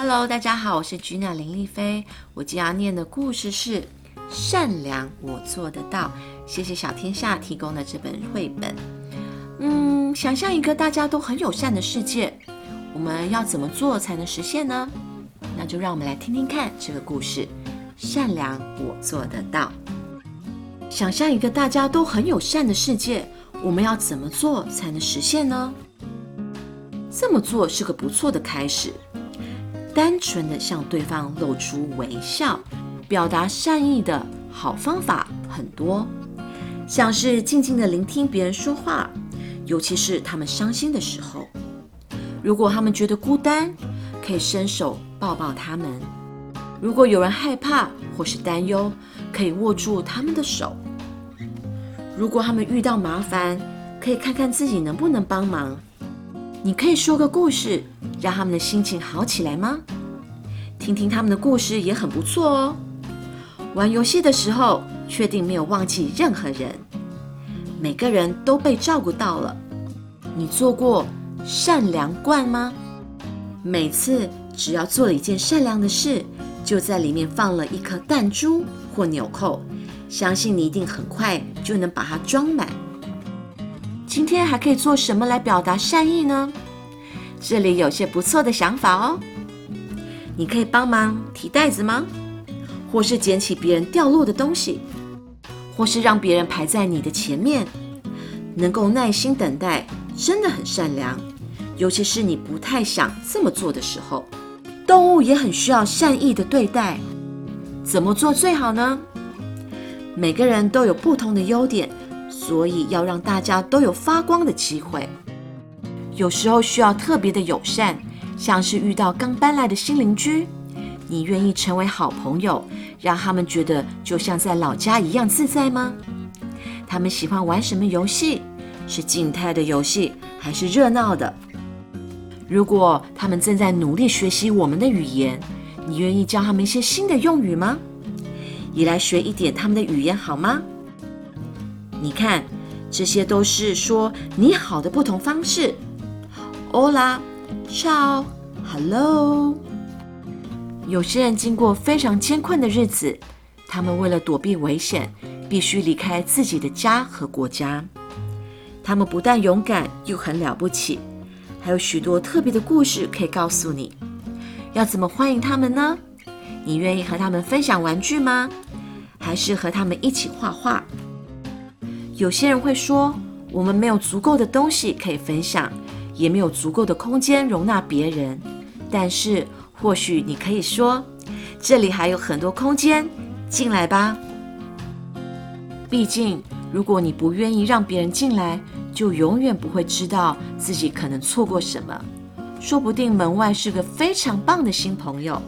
Hello，大家好，我是 Gina 林丽菲。我今天要念的故事是《善良我做得到》，谢谢小天下提供的这本绘本。嗯，想象一个大家都很友善的世界，我们要怎么做才能实现呢？那就让我们来听听看这个故事。善良我做得到。想象一个大家都很友善的世界，我们要怎么做才能实现呢？这么做是个不错的开始。单纯的向对方露出微笑，表达善意的好方法很多，像是静静的聆听别人说话，尤其是他们伤心的时候。如果他们觉得孤单，可以伸手抱抱他们；如果有人害怕或是担忧，可以握住他们的手；如果他们遇到麻烦，可以看看自己能不能帮忙。你可以说个故事，让他们的心情好起来吗？听听他们的故事也很不错哦。玩游戏的时候，确定没有忘记任何人，每个人都被照顾到了。你做过善良罐吗？每次只要做了一件善良的事，就在里面放了一颗弹珠或纽扣，相信你一定很快就能把它装满。今天还可以做什么来表达善意呢？这里有些不错的想法哦。你可以帮忙提袋子吗？或是捡起别人掉落的东西，或是让别人排在你的前面。能够耐心等待，真的很善良。尤其是你不太想这么做的时候，动物也很需要善意的对待。怎么做最好呢？每个人都有不同的优点。所以要让大家都有发光的机会。有时候需要特别的友善，像是遇到刚搬来的新邻居，你愿意成为好朋友，让他们觉得就像在老家一样自在吗？他们喜欢玩什么游戏？是静态的游戏还是热闹的？如果他们正在努力学习我们的语言，你愿意教他们一些新的用语吗？也来学一点他们的语言好吗？你看，这些都是说你好的不同方式。Hola, ciao, hello。有些人经过非常艰困的日子，他们为了躲避危险，必须离开自己的家和国家。他们不但勇敢，又很了不起，还有许多特别的故事可以告诉你。要怎么欢迎他们呢？你愿意和他们分享玩具吗？还是和他们一起画画？有些人会说，我们没有足够的东西可以分享，也没有足够的空间容纳别人。但是，或许你可以说，这里还有很多空间，进来吧。毕竟，如果你不愿意让别人进来，就永远不会知道自己可能错过什么。说不定门外是个非常棒的新朋友。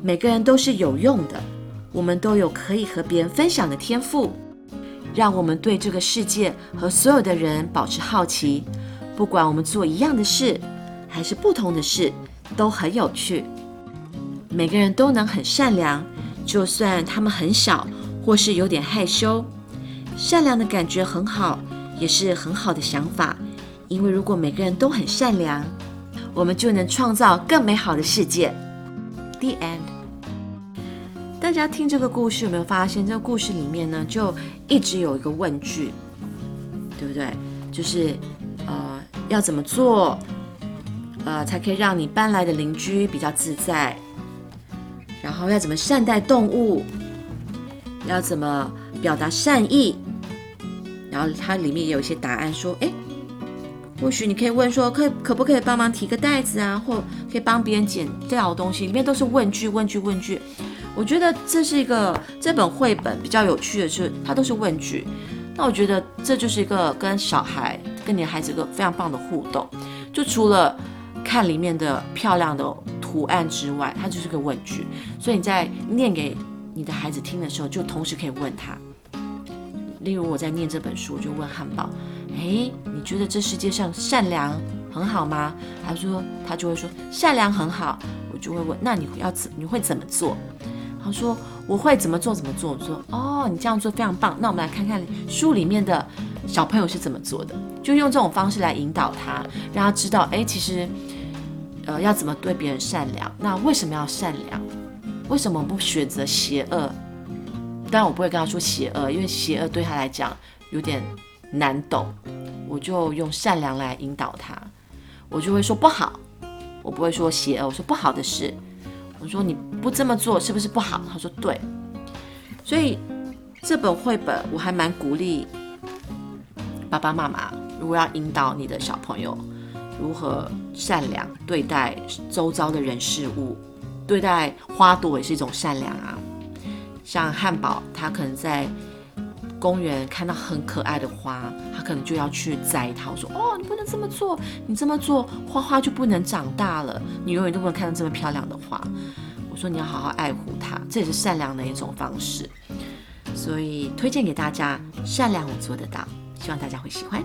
每个人都是有用的，我们都有可以和别人分享的天赋。让我们对这个世界和所有的人保持好奇，不管我们做一样的事还是不同的事，都很有趣。每个人都能很善良，就算他们很小或是有点害羞，善良的感觉很好，也是很好的想法。因为如果每个人都很善良，我们就能创造更美好的世界。The end. 大家听这个故事有没有发现，这个故事里面呢，就一直有一个问句，对不对？就是呃，要怎么做，呃，才可以让你搬来的邻居比较自在？然后要怎么善待动物？要怎么表达善意？然后它里面也有一些答案，说，哎，或许你可以问说，可可不可以帮忙提个袋子啊，或可以帮别人捡掉东西？里面都是问句，问句，问句。我觉得这是一个这本绘本比较有趣的是，它都是问句。那我觉得这就是一个跟小孩、跟你的孩子一个非常棒的互动。就除了看里面的漂亮的图案之外，它就是个问句。所以你在念给你的孩子听的时候，就同时可以问他。例如我在念这本书，我就问汉堡：“哎，你觉得这世界上善良很好吗？”他说他就会说善良很好。我就会问：“那你要怎你会怎么做？”他说：“我会怎么做怎么做。”我说：“哦，你这样做非常棒。那我们来看看书里面的小朋友是怎么做的，就用这种方式来引导他，让他知道，哎，其实呃，要怎么对别人善良？那为什么要善良？为什么不选择邪恶？当然，我不会跟他说邪恶，因为邪恶对他来讲有点难懂。我就用善良来引导他，我就会说不好，我不会说邪恶，我说不好的事。我说你不这么做是不是不好？他说对。所以这本绘本我还蛮鼓励爸爸妈妈，如果要引导你的小朋友如何善良对待周遭的人事物，对待花朵也是一种善良啊。像汉堡，他可能在。公园看到很可爱的花，他可能就要去摘它。我说：“哦，你不能这么做，你这么做花花就不能长大了，你永远都不能看到这么漂亮的花。”我说：“你要好好爱护它，这也是善良的一种方式。”所以推荐给大家，善良我做得到，希望大家会喜欢。